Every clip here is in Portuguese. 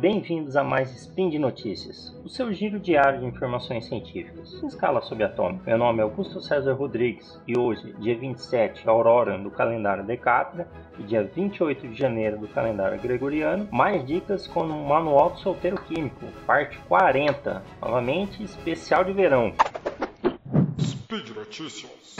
bem-vindos a mais Spin de Notícias, o seu giro diário de informações científicas, em escala subatômica. Meu nome é Augusto César Rodrigues e hoje, dia 27, Aurora do calendário Decátria e dia 28 de janeiro do calendário Gregoriano, mais dicas com o Manual do Solteiro Químico, parte 40, novamente especial de verão. Speed Notícias.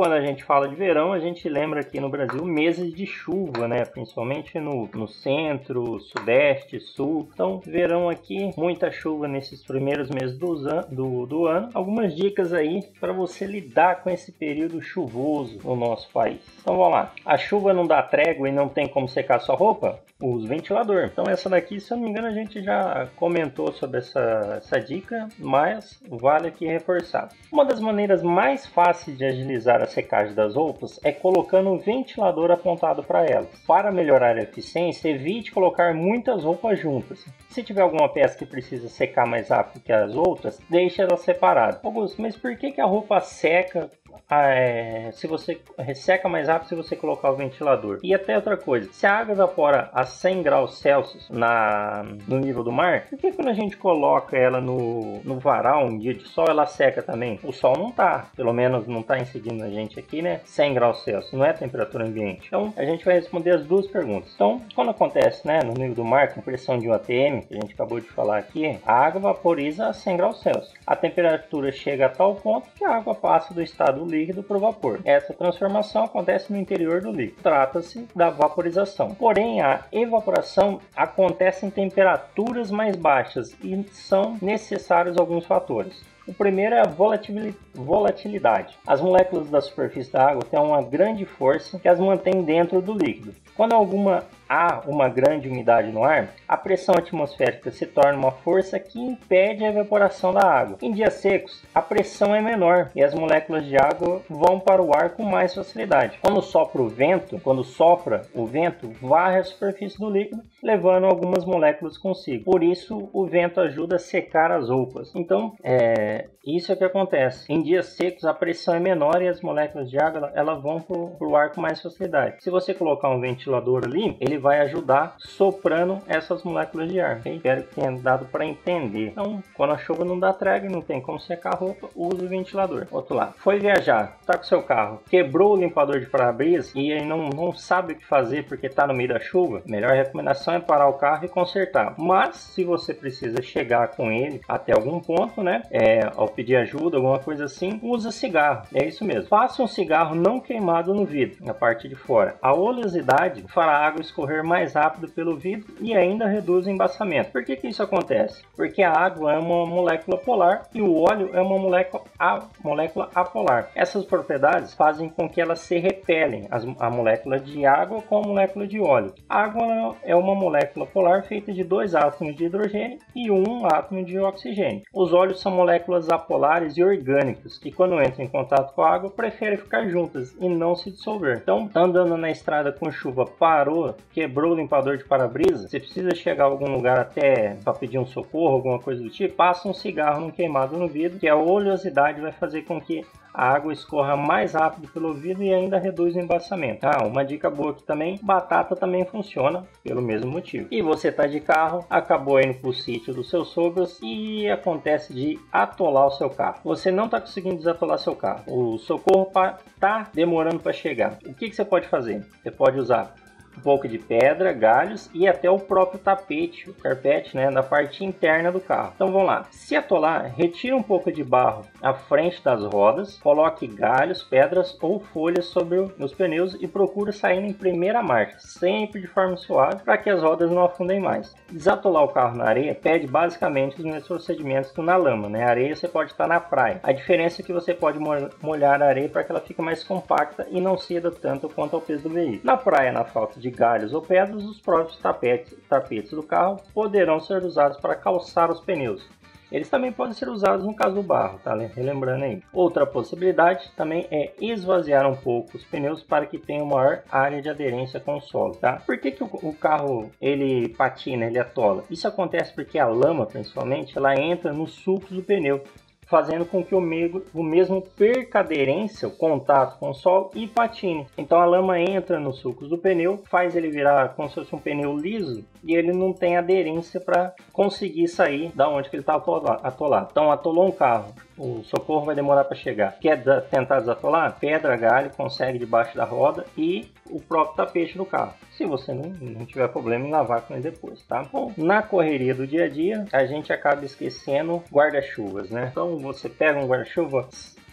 Quando a gente fala de verão, a gente lembra aqui no Brasil meses de chuva, né? Principalmente no, no centro, sudeste, sul. Então, verão aqui, muita chuva nesses primeiros meses do, do, do ano. Algumas dicas aí para você lidar com esse período chuvoso no nosso país. Então, vamos lá. A chuva não dá trégua e não tem como secar sua roupa? Use ventilador. Então, essa daqui, se eu não me engano, a gente já comentou sobre essa, essa dica, mas vale aqui reforçar. Uma das maneiras mais fáceis de agilizar a secagem das roupas é colocando um ventilador apontado para elas. Para melhorar a eficiência, evite colocar muitas roupas juntas. Se tiver alguma peça que precisa secar mais rápido que as outras, deixe ela separada. Augusto, mas por que, que a roupa seca é, se você resseca mais rápido se você colocar o ventilador. E até outra coisa, se a água evapora a 100 graus Celsius na, no nível do mar, por que quando a gente coloca ela no, no varal um dia de sol, ela seca também? O sol não tá, pelo menos não tá incidindo na gente aqui, né? 100 graus Celsius, não é temperatura ambiente. Então, a gente vai responder as duas perguntas. Então, quando acontece, né, no nível do mar, com pressão de um ATM, que a gente acabou de falar aqui, a água vaporiza a 100 graus Celsius. A temperatura chega a tal ponto que a água passa do estado líquido para o vapor. Essa transformação acontece no interior do líquido. Trata-se da vaporização. Porém, a evaporação acontece em temperaturas mais baixas e são necessários alguns fatores. O primeiro é a volatilidade. As moléculas da superfície da água têm uma grande força que as mantém dentro do líquido. Quando alguma há uma grande umidade no ar, a pressão atmosférica se torna uma força que impede a evaporação da água. Em dias secos, a pressão é menor e as moléculas de água vão para o ar com mais facilidade. Quando sopra o vento, quando sopra o vento, varre a superfície do líquido, levando algumas moléculas consigo. Por isso, o vento ajuda a secar as roupas. Então, é, isso é o que acontece. Em dias secos, a pressão é menor e as moléculas de água elas vão para o ar com mais facilidade. Se você colocar um ventilador ali, ele vai ajudar soprando essas moléculas de ar. Okay? Espero que tenha dado para entender. Então, quando a chuva não dá trégua não tem como secar a roupa, use o ventilador. Outro lado. Foi viajar, tá com seu carro, quebrou o limpador de para-brisa e aí não, não sabe o que fazer porque está no meio da chuva, melhor recomendação é parar o carro e consertar. Mas, se você precisa chegar com ele até algum ponto, né, é, ao pedir ajuda, alguma coisa assim, usa cigarro. É isso mesmo. Faça um cigarro não queimado no vidro, na parte de fora. A oleosidade fará a água escorrer mais rápido pelo vidro e ainda reduz o embaçamento. Por que, que isso acontece? Porque a água é uma molécula polar e o óleo é uma molécula, a, molécula apolar. Essas propriedades fazem com que elas se repelem, as, a molécula de água com a molécula de óleo. A água é uma molécula polar feita de dois átomos de hidrogênio e um átomo de oxigênio. Os óleos são moléculas apolares e orgânicas que, quando entram em contato com a água, preferem ficar juntas e não se dissolver. Então, andando na estrada com chuva, parou, que quebrou o limpador de para-brisa, você precisa chegar a algum lugar até para pedir um socorro, alguma coisa do tipo, passa um cigarro num queimado no vidro, que a oleosidade vai fazer com que a água escorra mais rápido pelo vidro e ainda reduz o embaçamento. Ah, uma dica boa aqui também, batata também funciona pelo mesmo motivo. E você está de carro, acabou indo para o sítio dos seus sogros e acontece de atolar o seu carro. Você não está conseguindo desatolar seu carro. O socorro está demorando para chegar. O que, que você pode fazer? Você pode usar um pouco de pedra, galhos e até o próprio tapete, o carpete, né, da parte interna do carro. Então vamos lá. Se atolar, retire um pouco de barro à frente das rodas, coloque galhos, pedras ou folhas sobre os pneus e procure sair em primeira marcha, sempre de forma suave, para que as rodas não afundem mais. Desatolar o carro na areia pede basicamente os mesmos procedimentos que na lama, né? A areia você pode estar na praia. A diferença é que você pode molhar a areia para que ela fique mais compacta e não ceda tanto quanto ao peso do veículo. Na praia, na falta de galhos ou pedras, os próprios tapetes, tapetes do carro poderão ser usados para calçar os pneus. Eles também podem ser usados no caso do barro, tá? Relembrando aí. Outra possibilidade também é esvaziar um pouco os pneus para que tenha maior área de aderência com o solo, tá? Por que, que o carro ele patina, ele atola? Isso acontece porque a lama, principalmente, ela entra nos sulcos do pneu fazendo com que o, o mesmo perca aderência, o contato com o solo e patine. Então a lama entra nos sulcos do pneu, faz ele virar como se fosse um pneu liso e ele não tem aderência para conseguir sair da onde que ele está atolado. Então atolou um carro, o socorro vai demorar para chegar. Quer tentar desatolar? Pedra, galho, consegue debaixo da roda e o próprio tapete do carro. Se você não, não tiver problema em lavar com ele depois, tá? Bom, na correria do dia a dia, a gente acaba esquecendo guarda-chuvas, né? Então você pega um guarda-chuva,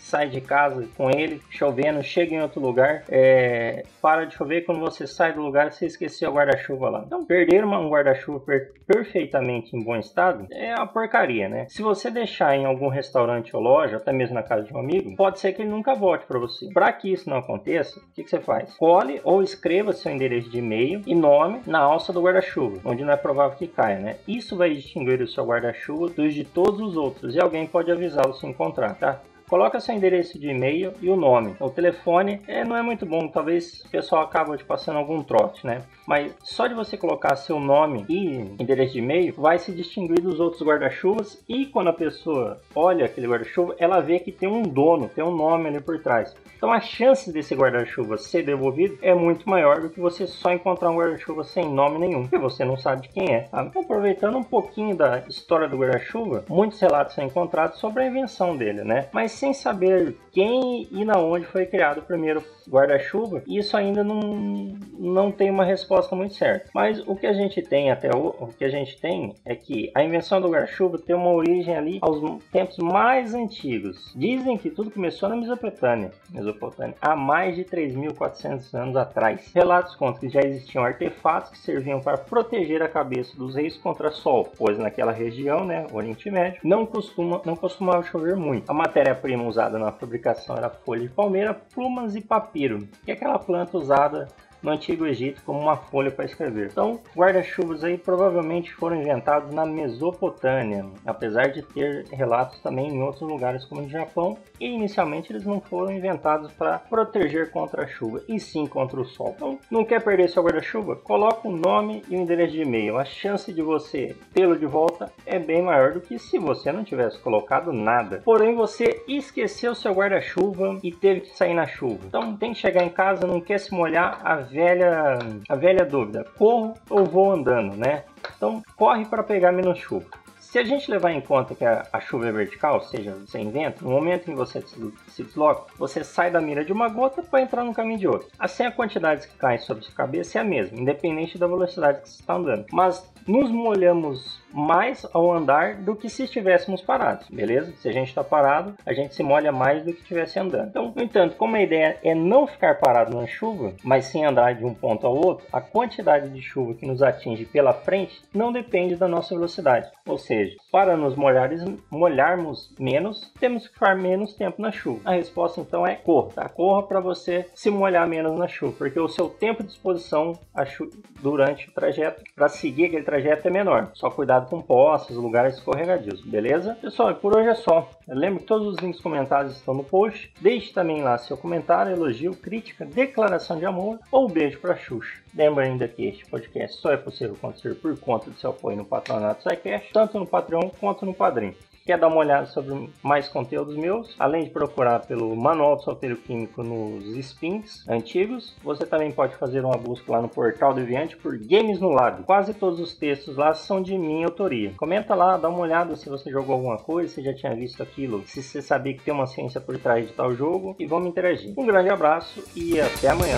sai de casa com ele, chovendo, chega em outro lugar, é, para de chover, quando você sai do lugar, você esqueceu o guarda-chuva lá. Então, perder um guarda-chuva per perfeitamente em bom estado é uma porcaria, né? Se você deixar em algum restaurante ou loja, até mesmo na casa de um amigo, pode ser que ele nunca volte para você. Para que isso não aconteça, o que, que, você faz? Cole ou escreva seu endereço de e-mail e nome na alça do guarda-chuva, onde não é provável que caia, né? Isso vai distinguir o seu guarda-chuva dos de todos os outros e alguém pode avisá-lo se encontrar, tá? Coloca seu endereço de e-mail e o nome. O telefone é, não é muito bom, talvez o pessoal acabe te passando algum trote, né? Mas só de você colocar seu nome e endereço de e-mail vai se distinguir dos outros guarda-chuvas e quando a pessoa olha aquele guarda-chuva, ela vê que tem um dono, tem um nome ali por trás. Então a chance desse guarda-chuva ser devolvido é muito maior do que você só encontrar um guarda-chuva sem nome nenhum, porque você não sabe de quem é. Tá? Então, aproveitando um pouquinho da história do guarda-chuva, muitos relatos são encontrados sobre a invenção dele, né? Mas sem saber quem e na onde foi criado o primeiro guarda-chuva, isso ainda não, não tem uma resposta muito certa. Mas o que a gente tem até o, o que a gente tem é que a invenção do guarda-chuva tem uma origem ali aos tempos mais antigos. Dizem que tudo começou na Mesopotâmia, Mesopotâmia há mais de 3.400 anos atrás. Relatos contam que já existiam artefatos que serviam para proteger a cabeça dos reis contra sol, pois naquela região, né, Oriente Médio, não costuma não costumava chover muito. A matéria-prima usada na fabricação era folha de palmeira, plumas e papiro, que é aquela planta usada no Antigo Egito como uma folha para escrever. Então, guarda-chuvas aí provavelmente foram inventados na Mesopotâmia, apesar de ter relatos também em outros lugares como no Japão, e inicialmente eles não foram inventados para proteger contra a chuva, e sim contra o sol. Então, não quer perder seu guarda-chuva? Coloca o nome e o endereço de e-mail. A chance de você tê-lo de volta é bem maior do que se você não tivesse colocado nada. Porém, você esqueceu seu guarda-chuva e teve que sair na chuva. Então, tem que chegar em casa, não quer se molhar, a velha, a velha dúvida: corro ou vou andando, né? Então, corre para pegar menos chuva. Se a gente levar em conta que a, a chuva é vertical, ou seja, sem vento, no momento em que você se, desloca, você sai da mira de uma gota para entrar no caminho de outra. Assim, a quantidade que cai sobre sua cabeça é a mesma, independente da velocidade que você está andando. Mas nos molhamos mais ao andar do que se estivéssemos parados, beleza? Se a gente está parado, a gente se molha mais do que estivesse andando. Então, no entanto, como a ideia é não ficar parado na chuva, mas sim andar de um ponto ao outro, a quantidade de chuva que nos atinge pela frente não depende da nossa velocidade. Ou seja, para nos molhares, molharmos menos, temos que ficar menos tempo na chuva. A resposta então é corra, tá? Corra para você se molhar menos na chuva, porque o seu tempo de exposição durante o trajeto para seguir aquele trajeto é menor. Só cuidado com poças, lugares escorregadios, beleza? Pessoal, por hoje é só. Lembre que todos os links comentados estão no post. Deixe também lá seu comentário, elogio, crítica, declaração de amor ou beijo para Xuxa. Lembra ainda que este podcast só é possível acontecer por conta do seu apoio no patronato SciCast, tanto no Patreon quanto no Padrim. Quer dar uma olhada sobre mais conteúdos meus? Além de procurar pelo Manual do Solteiro Químico nos spins antigos, você também pode fazer uma busca lá no portal Deviante por Games no Lab. Quase todos os textos lá são de minha autoria. Comenta lá, dá uma olhada se você jogou alguma coisa, se já tinha visto aquilo, se você sabia que tem uma ciência por trás de tal jogo e vamos interagir. Um grande abraço e até amanhã.